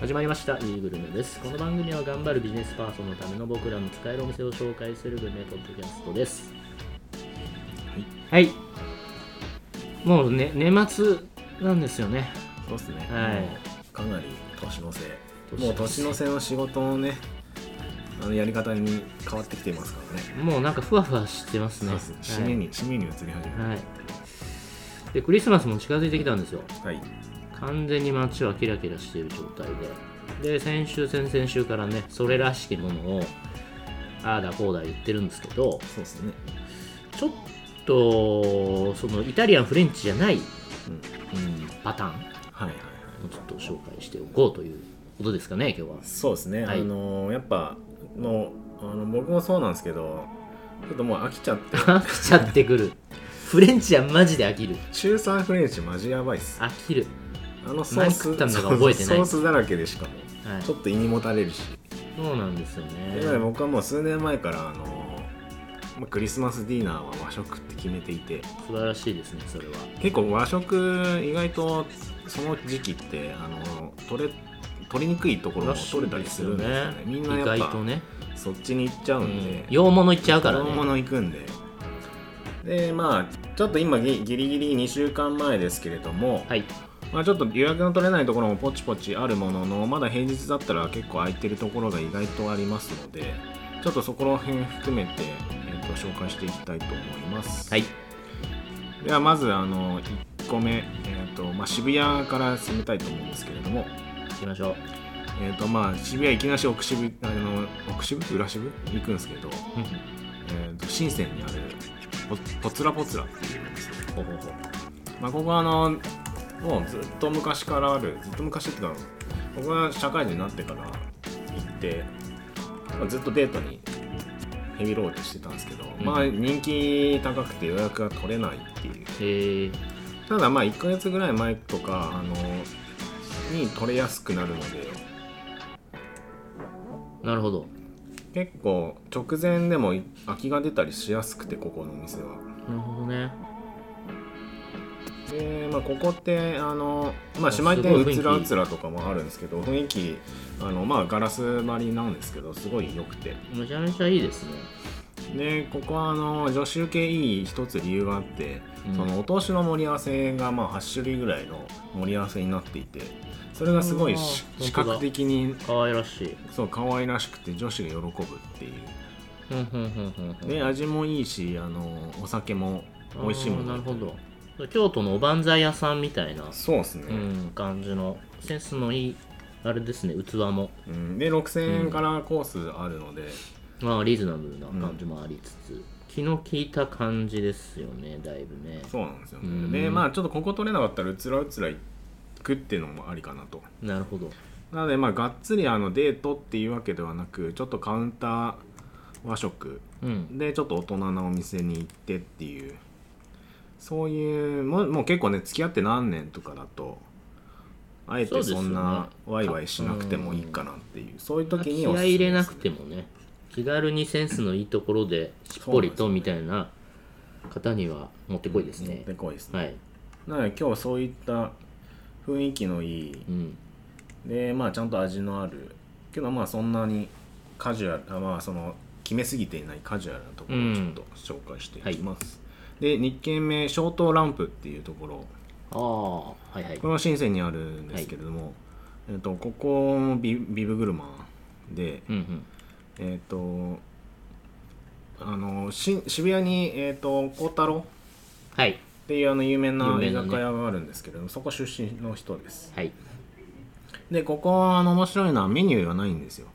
始まりました「いいグルメ」です。この番組は頑張るビジネスパーソンのための僕らの使えるお店を紹介するグルメポッドキャストです。はい、もうね年末なんですよね。そうですね。はい。かなり年の瀬。年の瀬もう年の瀬の仕事のね、あのやり方に変わってきていますからね。もうなんかふわふわしてますね。そう締めに、締めに移り始めはい、はい、でクリスマスも近づいてきたんですよた。はい。完全に街はキラキラしている状態でで先週先々週からねそれらしきものをああだこうだ言ってるんですけどそうですね。ちょっとそのイタリアンフレンチじゃない、うん、うん。パターンはいはいはい。をちょっと紹介しておこうということですかね今日はそうですね。はいあのーやっぱ、もう、あの僕もそうなんですけど、ちょっともう飽きちゃって、飽きちゃってくるフレンチはマジで飽きる。中3フレンチマジやばいっす。飽きる。あのソース、たのか覚えてない。ソースだらけでしかも、はい。ちょっと胃にもたれるし。そうなんですよでね。ね僕はもう数年前から、あのクリスマスディナーは和食って決めていて、素晴らしいですねそれは。結構和食意外とその時期ってあの取れ取りにくいところも取れたりするんですよね。みんな意やっぱ外とね、そっちに行っちゃううんで。ん、洋物いっちゃうから大ね物行くんででまあちょっと今ギギリギリ2週間前ですけれども、はい。まあ、ちょっと予約の取れないところもポチポチあるもののまだ平日だったら結構空いてるところが意外とありますのでちょっとそこら辺含めて、えー、と紹介していきたいと思います、はい。ではまずあの1個目、えーとまあ、渋谷から攻めたいと思うんですけれども、行きましょう。えーとまあ、渋谷いきなし奥渋あの奥渋裏渋？行くんですけど、えー、と深センにあるポポツラポツラっていうお店、ほうほうほう。まあ、ここはあのもうずっと昔からあるずっと昔っていうか僕は社会人になってから行って、まあ、ずっとデートにヘビーロードしてたんですけど、うん。まあ人気高くて予約が取れないっていう。ただまあ1ヶ月ぐらい前とかあのに取れやすくなるので。なるほど結構直前でも空きが出たりしやすくてここのお店は。なるほどね。で、まあ、ここってあの、まあ、あ姉妹店うつらうつらとかもあるんですけど雰囲気あの、まあ、ガラス張りなんですけどすごい良くて。めちゃめちゃいいですね。でここはあの女子受けいい一つ理由があって、うん。そのお通しの盛り合わせがまあ8種類ぐらいの盛り合わせになっていてそれがすごい視覚的に可愛らしい。そう可愛らしくて女子が喜ぶっていう。で味もいいしあのお酒も美味しいものなるほど。京都のおばんざい屋さんみたいな、そうですね、うん、感じのセンスのいいあれですね器も。うん。で6000円からコースあるので、まあリーズナブルな感じもありつつ、気の利いた感じですよねだいぶね。そうなんですよね、うん。でまあちょっとここ取れなかったらうつらうつら行くっていうのもありかなと。なるほど。なのでまあがっつりあのデートっていうわけではなくちょっとカウンター和食うん。でちょっと大人なお店に行ってっていう。そういうもうもう結構ね付き合って何年とかだとあえてそんなワイワイしなくてもいいかなっていう。そういう時に気おすすめです。合い入れなくてもね気軽にセンスのいいところでしっぽりとみたいな方にはもってこいですね。持ってこいですね、はい。なので今日そういった雰囲気のいい。うん。でまあちゃんと味のある。けどまあそんなにカジュアルあまあその決めすぎていないカジュアルなところをちょっと紹介していきます、で2軒目ショートランプっていうところ。ああはいはい。これは深センにあるんですけれども、えっとここもビビブグルマンでうんうん。えっ、とあのし渋谷にえっ、と孝太郎はいっていうあの有名な居酒屋があるんですけれども、そこ出身の人です。はい。でここはあの面白いのはメニューがないんですよ。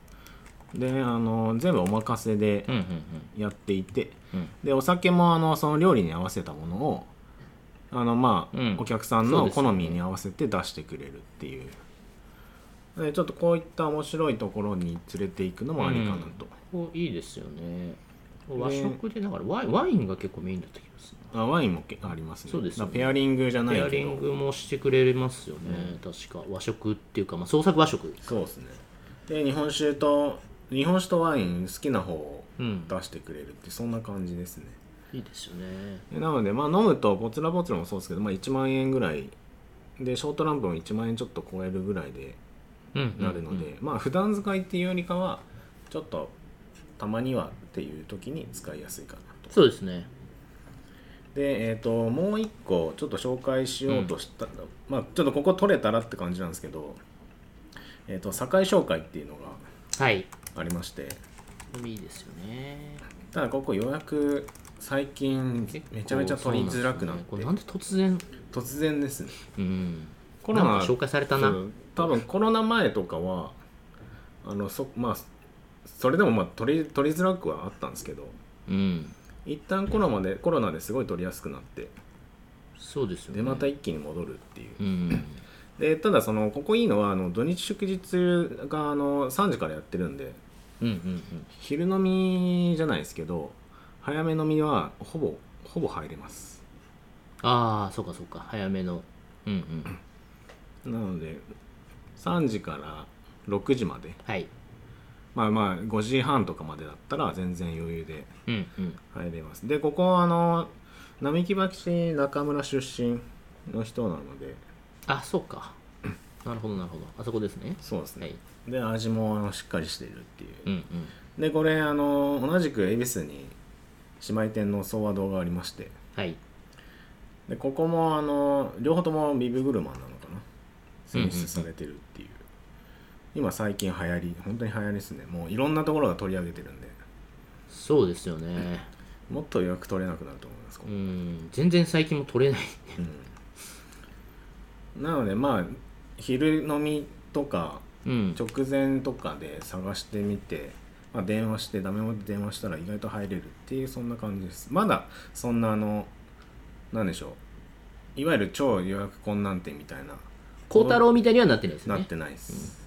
であの全部お任せでうんうんやっていて、うん。でお酒もあのその料理に合わせたものをあのまあ、うん。お客さんの好みに合わせて出してくれるっていう。でちょっとこういった面白いところに連れていくのもありかなと、ここいいですよね和食でだからワインワインが結構メインだった気がするあワインもけありますね。そうです。よねペアリングじゃないけど。ペアリングもしてくれますよね、確か和食っていうか、まあ、創作和食。そうですね。で日本酒と日本酒とワイン好きな方をうん。出してくれるってそんな感じですね。いいですよね。でなのでまあ飲むとポツラポツラもそうですけど、まあ、1万円ぐらい。でショートランプも1万円ちょっと超えるぐらいでうん。なるので、まあ普段使いっていうよりかはちょっとたまにはっていう時に使いやすいかなと。そうですね。でえっ、ともう一個ちょっと紹介しようとした、まあちょっとここ取れたらって感じなんですけどえっ、と堺商会っていうのがはい。ありまして。これいいですよね。ただここ予約最近めちゃめちゃ取りづらくなって、これなんで突然？突然ですね。うん。コロナ紹介されたな。多分コロナ前とかはあのそまあそれでもまあ取り取りづらくはあったんですけどうん。一旦コロナでコロナですごい取りやすくなってそうですよね。でまた一気に戻るっていう。うん でただそのここいいのはあの土日祝日があの3時からやってるんでうんうんうん。昼飲みじゃないですけど早め飲みはほぼほぼ入れます。ああそうかそうか。早めの。うんうん。なので3時から6時まで。はいまあまあ5時半とかまでだったら全然余裕でうんうん。入れます。でここはあの並木橋中村出身の人なので。あそうか。なるほどなるほど。あそこですね。そうですね、はい。で味もあのしっかりしているっていう、うんうん。でこれあの同じく恵比寿に姉妹店の総和堂がありまして。はい。でここもあの両方ともビブグルマンなのかな。選出されてるっていう,、今最近流行り本当に流行りですね。もういろんなところが取り上げてるんで。そうですよね。もっと予約取れなくなると思いますこうれん。全然最近も取れないうん。なのでまあ昼飲みとかうん。直前とかで探してみて、まあ、電話してダメ元で電話したら意外と入れるっていうそんな感じです。まだそんなあのなんでしょう。いわゆる超予約困難点みたいな。孝太郎みたいにはなってないですね。なってないです、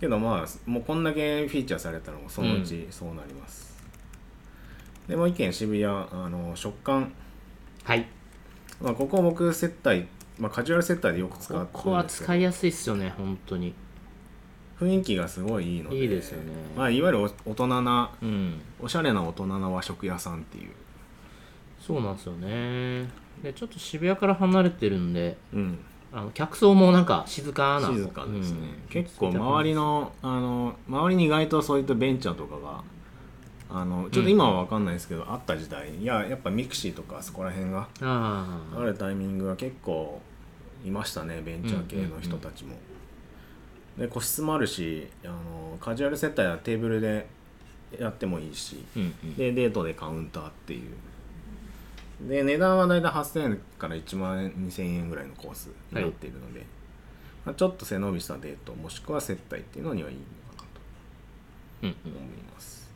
けどまあもうこんだけフィーチャーされたらそのうちそうなります、でもう一軒渋谷あの食感、はい。まあ、ここ僕接待、まあ、カジュアル接待でよく使ってここは使いやすいっすよね本当に。雰囲気がすごいいいので。いいですよね。まあ、いわゆるお大人なうん。おしゃれな大人な和食屋さんっていう、そうなんですよね。でちょっと渋谷から離れてるんでうん、あの客層もなんか静かな静かですね、うん。結構周りのあの周りに意外とそういったベンチャーとかがあのちょっと今は分かんないですけど、あった時代。いややっぱ mixi とかそこら辺があるタイミングが結構いましたねベンチャー系の人たちも、で個室もあるしあのカジュアル接待はテーブルでやってもいいし、うんうん。でデートでカウンターっていうで値段は大体8000円から1万円2000円ぐらいのコースになっているので、まあ、ちょっと背伸びしたデートもしくは接待っていうのにはいいのかなとうん思います。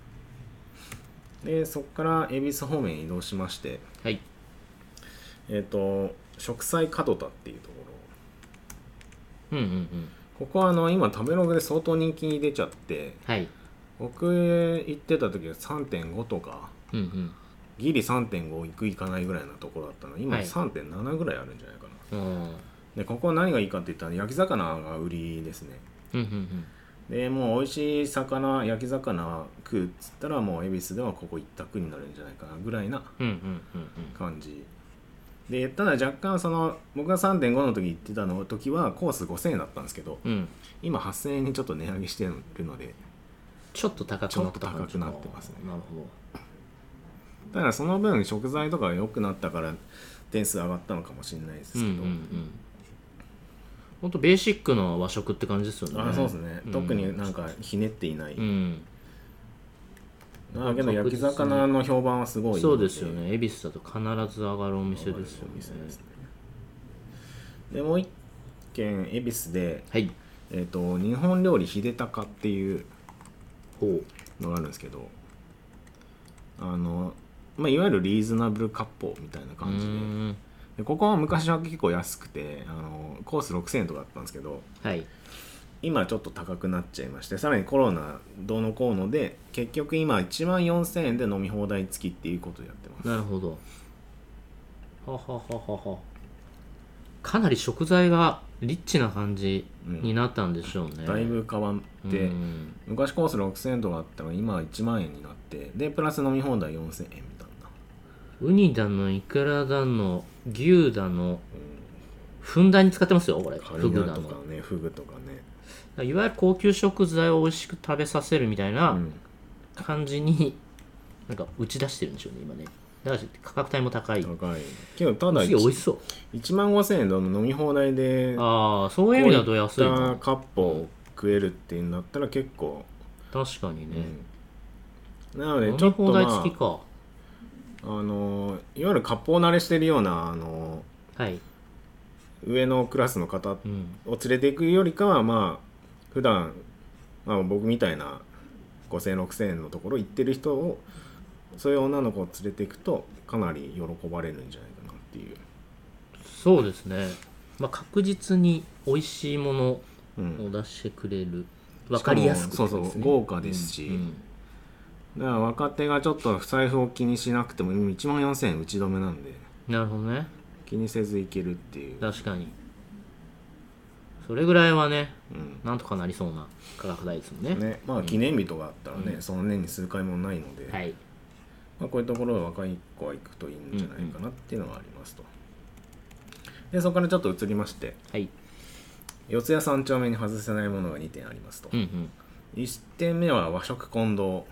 でそこから恵比寿方面に移動しましてはい。えっ、と植栽門田っていうところ。うんうんうん。ここはあの今食べログで相当人気に出ちゃってはい。僕行ってた時は3.5とかうんうんギリ3.5いくいかないぐらいなところだったの。今はい。3.7ぐらいあるんじゃないかな、うん。でここは何がいいかって言ったら焼き魚が売りですね。うんうんでもう美味しい魚焼き魚食うっつったらもう恵比寿ではここ一択になるんじゃないかなぐらいなうんうんうん感じ。でただ若干その僕が3.5の時行ってたの時はコース5000円だったんですけどうん。うん今8000円にちょっと値上げしてるのでちょっと高くなった感じちょっと高くなってますね。なるほだからその分食材とかが良くなったから点数上がったのかもしれないですけど、どうんうんうん。本当ベーシックな和食って感じですよね。あそうですね、うん。特になんかひねっていない、うん。あけど焼き魚の評判はすごい。そうですよね。恵比寿だと必ず上がるお店ですよね。お店ですねでもう一軒恵比寿で、はい。えー、と日本料理秀高っていう。のがあるんですけどあの、まあ、いわゆるリーズナブル割烹みたいな感じで。でここは昔は結構安くてあのコース6000円とかだったんですけどはい。今ちょっと高くなっちゃいましてさらにコロナどうのこうので結局今1万4000円で飲み放題付きっていうことをやってます。なるほど。ははははは。かなり食材がリッチな感じになったんでしょうね、だいぶ変わって、うん。昔コース6000円とかあったのが今は1万円になってでプラス飲み放題4000円みウニだのイクラだの牛だのふんだんに使ってますよこれ。フグだのとかねフグとかね。いわゆる高級食材を美味しく食べさせるみたいなうん。感じになんか打ち出してるんでしょうね今ね。だから価格帯も高い。高いけどただ美味しそう。1万5000円の飲み放題でああそういう意味だと安いこうな。ったカッポを食えるっていうんだったら結構、確かにね、うんなので飲ちょっとみ放題ま付きか、あ、あのいわゆる割烹慣れしてるようなあのはい、上のクラスの方うん、を連れていくよりかはまあ普段、まあ僕みたいな5000円6000円のところ行ってる人をそういう女の子を連れていくとかなり喜ばれるんじゃないかなっていう、そうですね、まあ、確実に美味しいものうん、を出してくれる。分かりやすくてそうそう豪華ですし。うんだから若手がちょっと財布を気にしなくても1万4000円打ち止めなんで。なるほどね。気にせずいけるっていう、確かに。それぐらいはねうん。なんとかなりそうな価格帯ですもんね。ね、まあ記念日とかあったらね、うん。その年に数回もないので、はい。まあ、こういうところは若い子は行くといいんじゃないかなっていうのがありますと。でそこからちょっと移りまして。はい。四谷三丁目に外せないものが2点ありますと、うんうん。1点目は和食混同お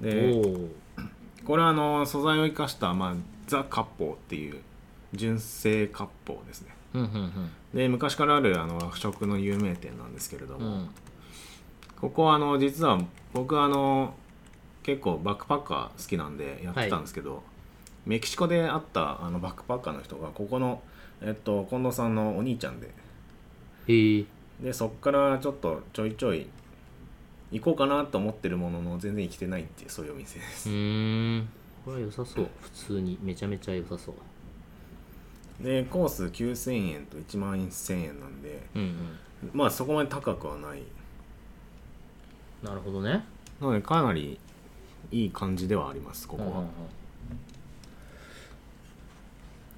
でおこれはあの素材を生かした、まあ、ザ・割烹っていう純正割烹ですね。うんうんで昔からあるあの和食の有名店なんですけれども、うん。うんここはあの実は僕はあの結構バックパッカー好きなんでやってたんですけど、メキシコで会ったあのバックパッカーの人がここの、えっと、近藤さんのお兄ちゃんでへえでそっからちょっとちょいちょい行こうかなと思ってるものの全然行けてないっていうそういうお店です。うーん。これは良さそう。普通にめちゃめちゃ良さそう。でコース9000円と1万1000円なんでうんうん。まあそこまで高くはない。なるほどね。なのでかなりいい感じではありますここは、うんうんうん。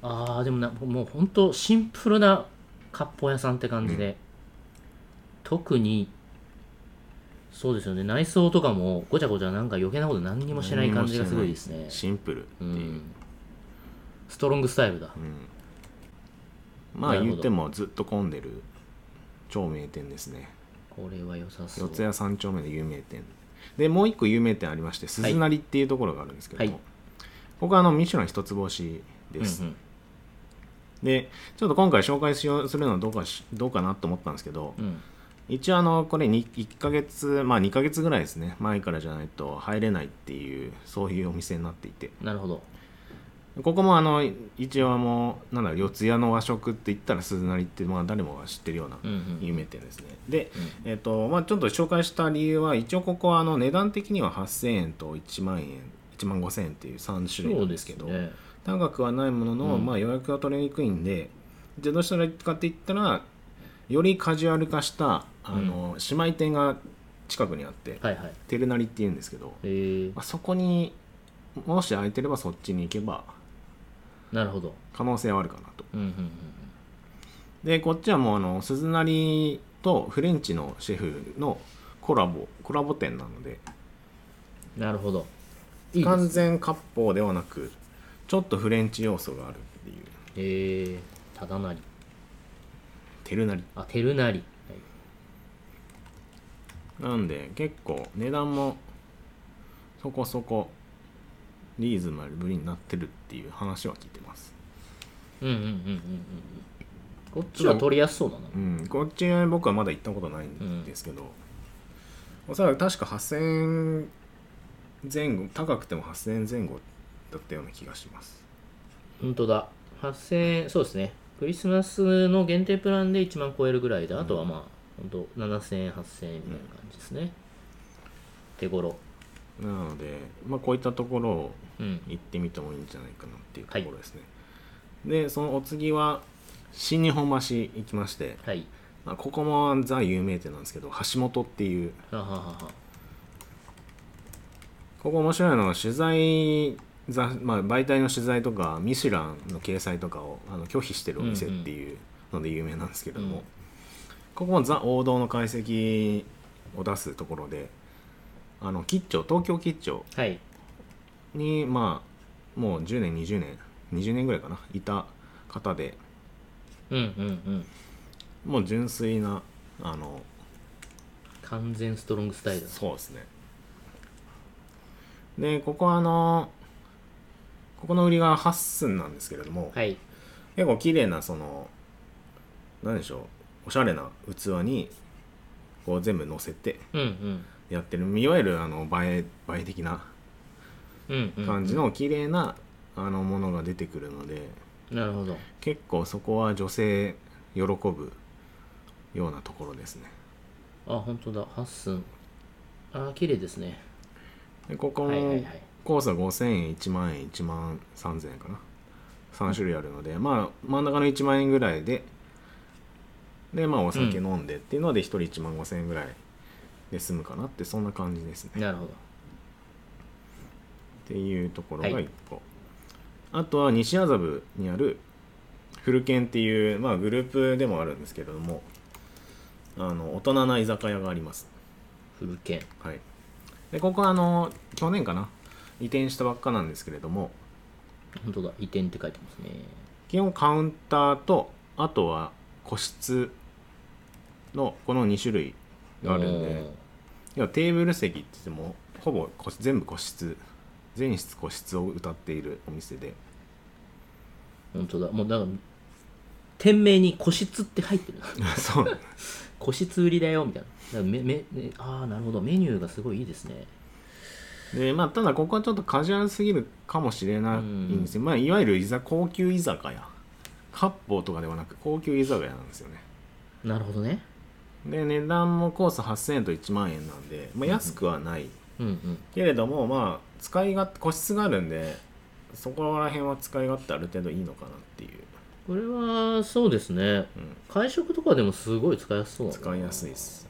あーでもなもうほんとシンプルな割烹屋さんって感じで、特にそうですよね。内装とかもごちゃごちゃなんか余計なこと何にもしてない。感じがすごいですね。シンプルってういう、ん。ストロングスタイルだ。うん。まあ言ってもずっと混んでる。超名店ですね。これは良さそう。四谷三丁目で有名店。でもう一個有名店ありまして鈴なりっていうところがあるんですけども、はい。ここはあのミシュラン一つ星です、うんうん。でちょっと今回紹介しようするのはどうかしどうかなと思ったんですけど、うん一応あのこれに1ヶ月まあ2ヶ月ぐらいですね。前からじゃないと入れないっていうそういうお店になっていて。なるほど。ここもあの一応もうなんだろう四谷の和食って言ったら鈴なりってまあ誰もが知ってるようなうんうん。有名店ですね、で、うん。えっ、とまあちょっと紹介した理由は一応ここはあの値段的には8000円と1万円1万5000円っていう3種類そうんですけどね。高くはないものの、うん。まあ予約が取れにくいんでじゃあどうしたらいいかって言ったらよりカジュアル化したあの、姉妹店が近くにあってはいはい。テルナリっていうんですけど、え。ーまあ、そこにもし空いてればそっちに行けばなるほど。可能性はあるかなと。うんうんうんでこっちはもうあの鈴なりとフレンチのシェフのコラボコラボ店なのでうんなるほど。いいです完全割烹ではなくちょっとフレンチ要素があるっていう。え。ー、ただなり。テルナリ。あテルナリ、なんで結構値段もそこそこリーズナブルになってるっていう話は聞いてます。うんうんうんうんうんうん。こっちは取りやすそうだな。うんこっちは僕はまだ行ったことないんですけど、おそらく確か8000円前後高くても8000円前後だったような気がします。本当だ。8000円そうですね。クリスマスの限定プランで1万超えるぐらいで、あとはまあ本当7000円8000円みたいな感じですね、手頃。なので、まあ、こういったところをうん。行ってみてもいいんじゃないかなっていうところですね、でそのお次は新日本橋行きまして、はい。まあ、ここもザ有名店なんですけど橋本っていう。はははは。ここ面白いのは取材ざ、まあ、媒体の取材とかミシュランの掲載とかをあの拒否してるお店っていうので有名なんですけれども、うんここもザ王道の解析を出すところであの吉兆東京吉兆はい。にまあもう10年20年20年ぐらいかないた方でうんうんうん。もう純粋なあの完全ストロングスタイル。だそうですね。でここはあのここの売りが8寸なんですけれども、はい。結構綺麗なその何でしょうおしゃれな器にこう全部乗せてうんうん。やってる。いわゆるあの映え映え的なうんうん感じの綺麗なあのものが出てくるのでなるほど。結構そこは女性喜ぶようなところですね。あ本当だ。8寸。あ綺麗ですね。でここもはいはいはい。コースは5000円1万円1万3000円かな。3種類あるので、まあ真ん中の1万円ぐらいででまあお酒飲んでっていうので1人1万5000円ぐらいで済むかなってそんな感じですね。なるほど。っていうところがはい。1個、あとは西麻布にあるフルケンっていう、まあ、グループでもあるんですけれどもあの大人な居酒屋があります。フルケンはい。でここはあの去年かな。移転したばっかなんですけれども。本当だ。移転って書いてますね。基本カウンターとあとは個室のこの2種類があるんで要はテーブル席って言ってもほぼ個全部個室全室個室を歌っているお店で。本当だ。もうだから店名に個室って入ってる。そう。個室売りだよみたいな。めめねああなるほど。メニューがすごいいいですね。でまあただここはちょっとカジュアルすぎるかもしれないんですよ、まあいわゆる居酒高級居酒屋割烹とかではなく高級居酒屋なんですよねなるほどねで値段もコース8000円と1万円なんで、まあ、安くはない、うんうんけれどもまあ使い勝手個室があるんでそこら辺は使い勝手ある程度いいのかなっていう、これはそうですねうん、会食とかでもすごい使いやすそう使いやすいです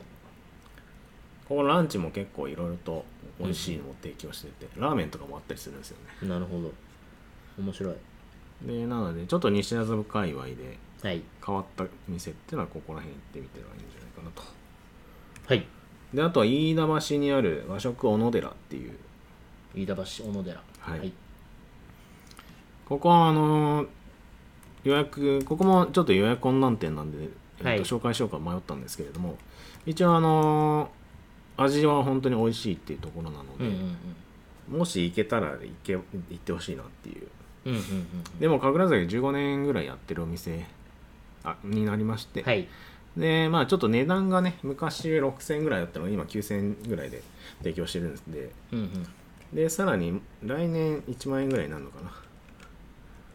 ここランチも結構いろいろと美味しいのを提供してて、ラーメンとかもあったりするんですよねなるほど面白いでなのでちょっと西麻布界隈ではい。変わった店っていうのはここら辺行ってみてはいいんじゃないかなと。はい。であとは飯田橋にある和食小野寺っていう。飯田橋小野寺。はい。ここはあのー予約ここもちょっと予約困難点なんで、えっとはい紹介しようか迷ったんですけれども一応あのー味は本当に美味しいっていうところなので、うんうんうん。もし行けたら行け行ってほしいなっていううんうんうんでも神楽坂15年ぐらいやってるお店あになりまして、はい。でまあちょっと値段がね昔6000円ぐらいだったのが今9000円ぐらいで提供してるんで。うんうん。でさらに来年1万円ぐらいになるのかな。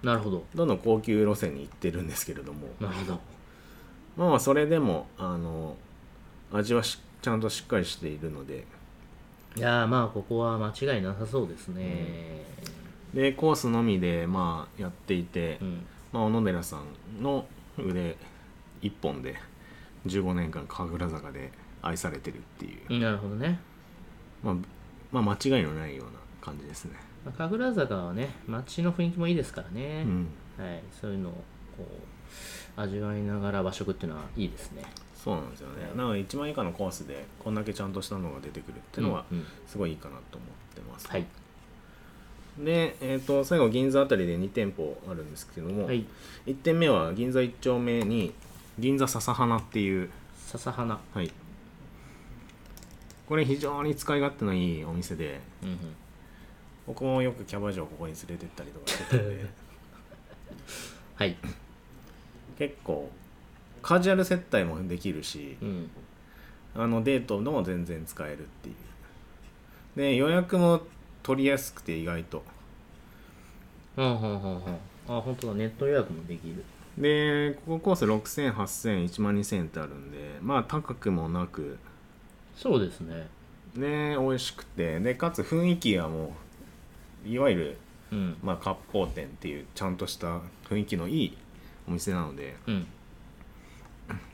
なるほど。どんどん高級路線に行ってるんですけれども。なるほど。まあまあそれでもあの味はしちゃんとしっかりしているので。いやーまあここは間違いなさそうですねでコースのみでまあやっていて、うん。まあ、小野寺さんの腕一本で15年間神楽坂で愛されてるっていう、なるほどね。まあ、まあ間違いのないような感じですね、まあ神楽坂はね街の雰囲気もいいですからね。う、ん、はい、そういうのをこう味わいながら和食っていうのはいいですね。そうなんですよね。なので1万以下のコースでこんだけちゃんとしたのが出てくるっていうのはすごいいいかなと思ってます、はいで、えー、と最後銀座あたりで2店舗あるんですけども、はい。1店目は銀座1丁目に銀座笹花っていう、笹花。はい、これ非常に使い勝手のいいお店でうんうん。僕もよくキャバ嬢をここに連れてったりとかしてたんで。はい。結構カジュアル接待もできるしうん。あのデートでも全然使えるっていう。で予約も取りやすくて意外と。はんはんはあ本当だ。ネット予約もできる。でここコース6000、8000、1万2000ってあるんでまあ高くもなく。そうですね。ね美味しくて。でかつ雰囲気がもういわゆる、うん。まあ、割烹店っていうちゃんとした雰囲気のいいお店なのでうん。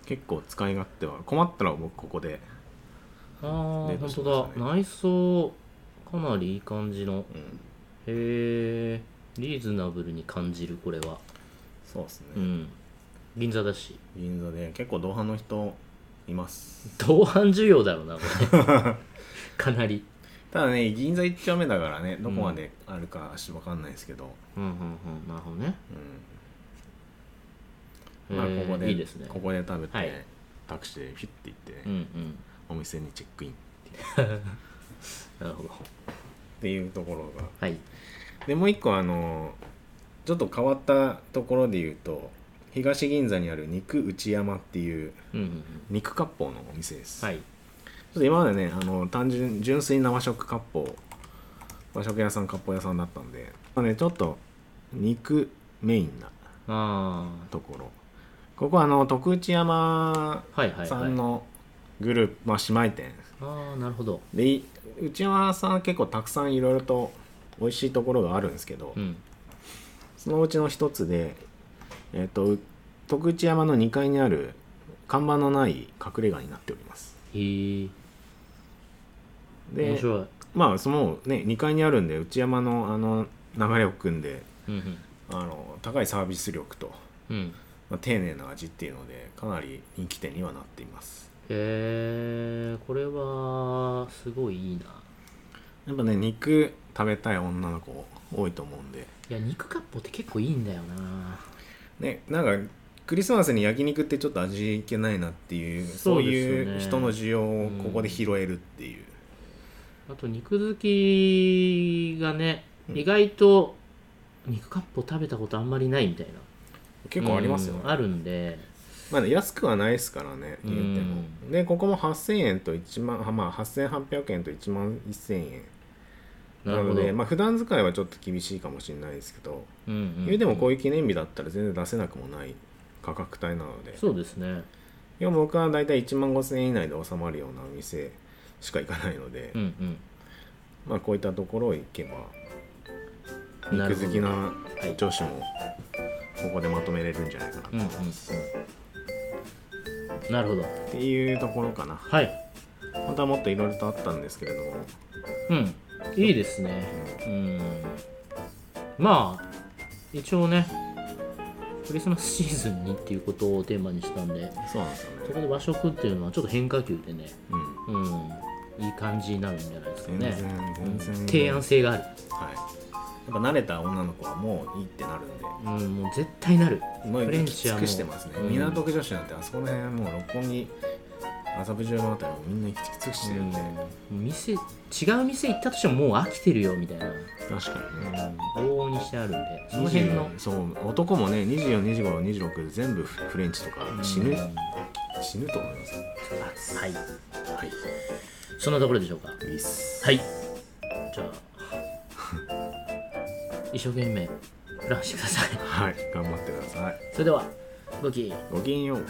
結構使い勝手は困ったら僕ここで、ああデート本当だ。内装かなりいい感じの。うん、へえ。リーズナブルに感じるこれは。そうですね、うん。銀座だし。銀座で結構同伴の人います。同伴需要だろうなこれ。かなり。ただね銀座1丁目だからねどこまであるかわかんないですけど、うんうんうん。なるほどね。うん。まあえーここでいいですね。ここで食べて、はい。タクシーでフィッて行って、うんうん。お店にチェックインっ なるほど。ていうところが。はい。でもう一個あのちょっと変わったところで言うと東銀座にある肉内山っていう肉割烹のお店です、はい。ちょっと今までねあの単純純粋な和食割烹和食屋さん割烹屋さんだったんで、まあね、ちょっと肉メインなあところ。ここはあの徳内山あはいはいはい。さんのグループ、まあ、姉妹店。ああなるほど。でい内山さんは結構たくさんいろいろと美味しいところがあるんですけど、うん。そのうちの一つで、えっと徳内山の2階にある看板のない隠れ家になっております。へえ。面で白い。まあそのね2階にあるんで内山のあの流れを組んでうんうん。あの高いサービス力と、うん。まあ、丁寧な味っていうのでかなり人気店にはなっていますへえこれはすごいいいな。やっぱね肉食べたい女の子多いと思うんで。いや肉割烹って結構いいんだよな。ねなんかクリスマスに焼肉ってちょっと味いけないなっていうそそういう人の需要をここで拾えるっていう、あと肉好きがね、うん。意外と肉割烹食べたことあんまりないみたいな。結構ありますよね、うんあるんでまあね、安くはないですからね言っても、でここも8000円と1万あまあ8800円と1万1000円。なのでまあ普段使いはちょっと厳しいかもしれないですけど、うんうん言うてもこういう記念日だったら全然出せなくもない価格帯なので。そうですね。いや僕は大体1万5000円以内で収まるようなお店しか行かないので、うんうん。まあこういったところ行けば肉好きなはい。女子もここでまとめれるんじゃないかな、うんうんうんなるほど。っていうところかな。はい。本当はもっといろいろとあったんですけれども。うん。いいですね。うん。まあ一応ねクリスマスシーズンにっていうことをテーマにしたんでそうなんですよね。そこで和食っていうのはちょっと変化球でねうん。うん。いい感じになるんじゃないですか全ね然全然。提案性がある。はい。やっぱ慣れた女の子はもういいってなるんで。うんもう絶対なる。もうフレンチはしてますね、うん。港区女子なんてあそこら辺もう六本木麻布十番あたりもみんな行き尽くしてるんで、うん店違う店行ったとしてももう飽きてるよみたいな、確かに。ね、往々にしてあるんでその辺の。20そう男もね242526で全部フレンチとか死ぬ、うん。死ぬと思います。はい。はい。そんなところでしょうか？いいっす。はい。じゃあ一生懸命フランしてください。はい頑張ってください。それではごきごきげんよう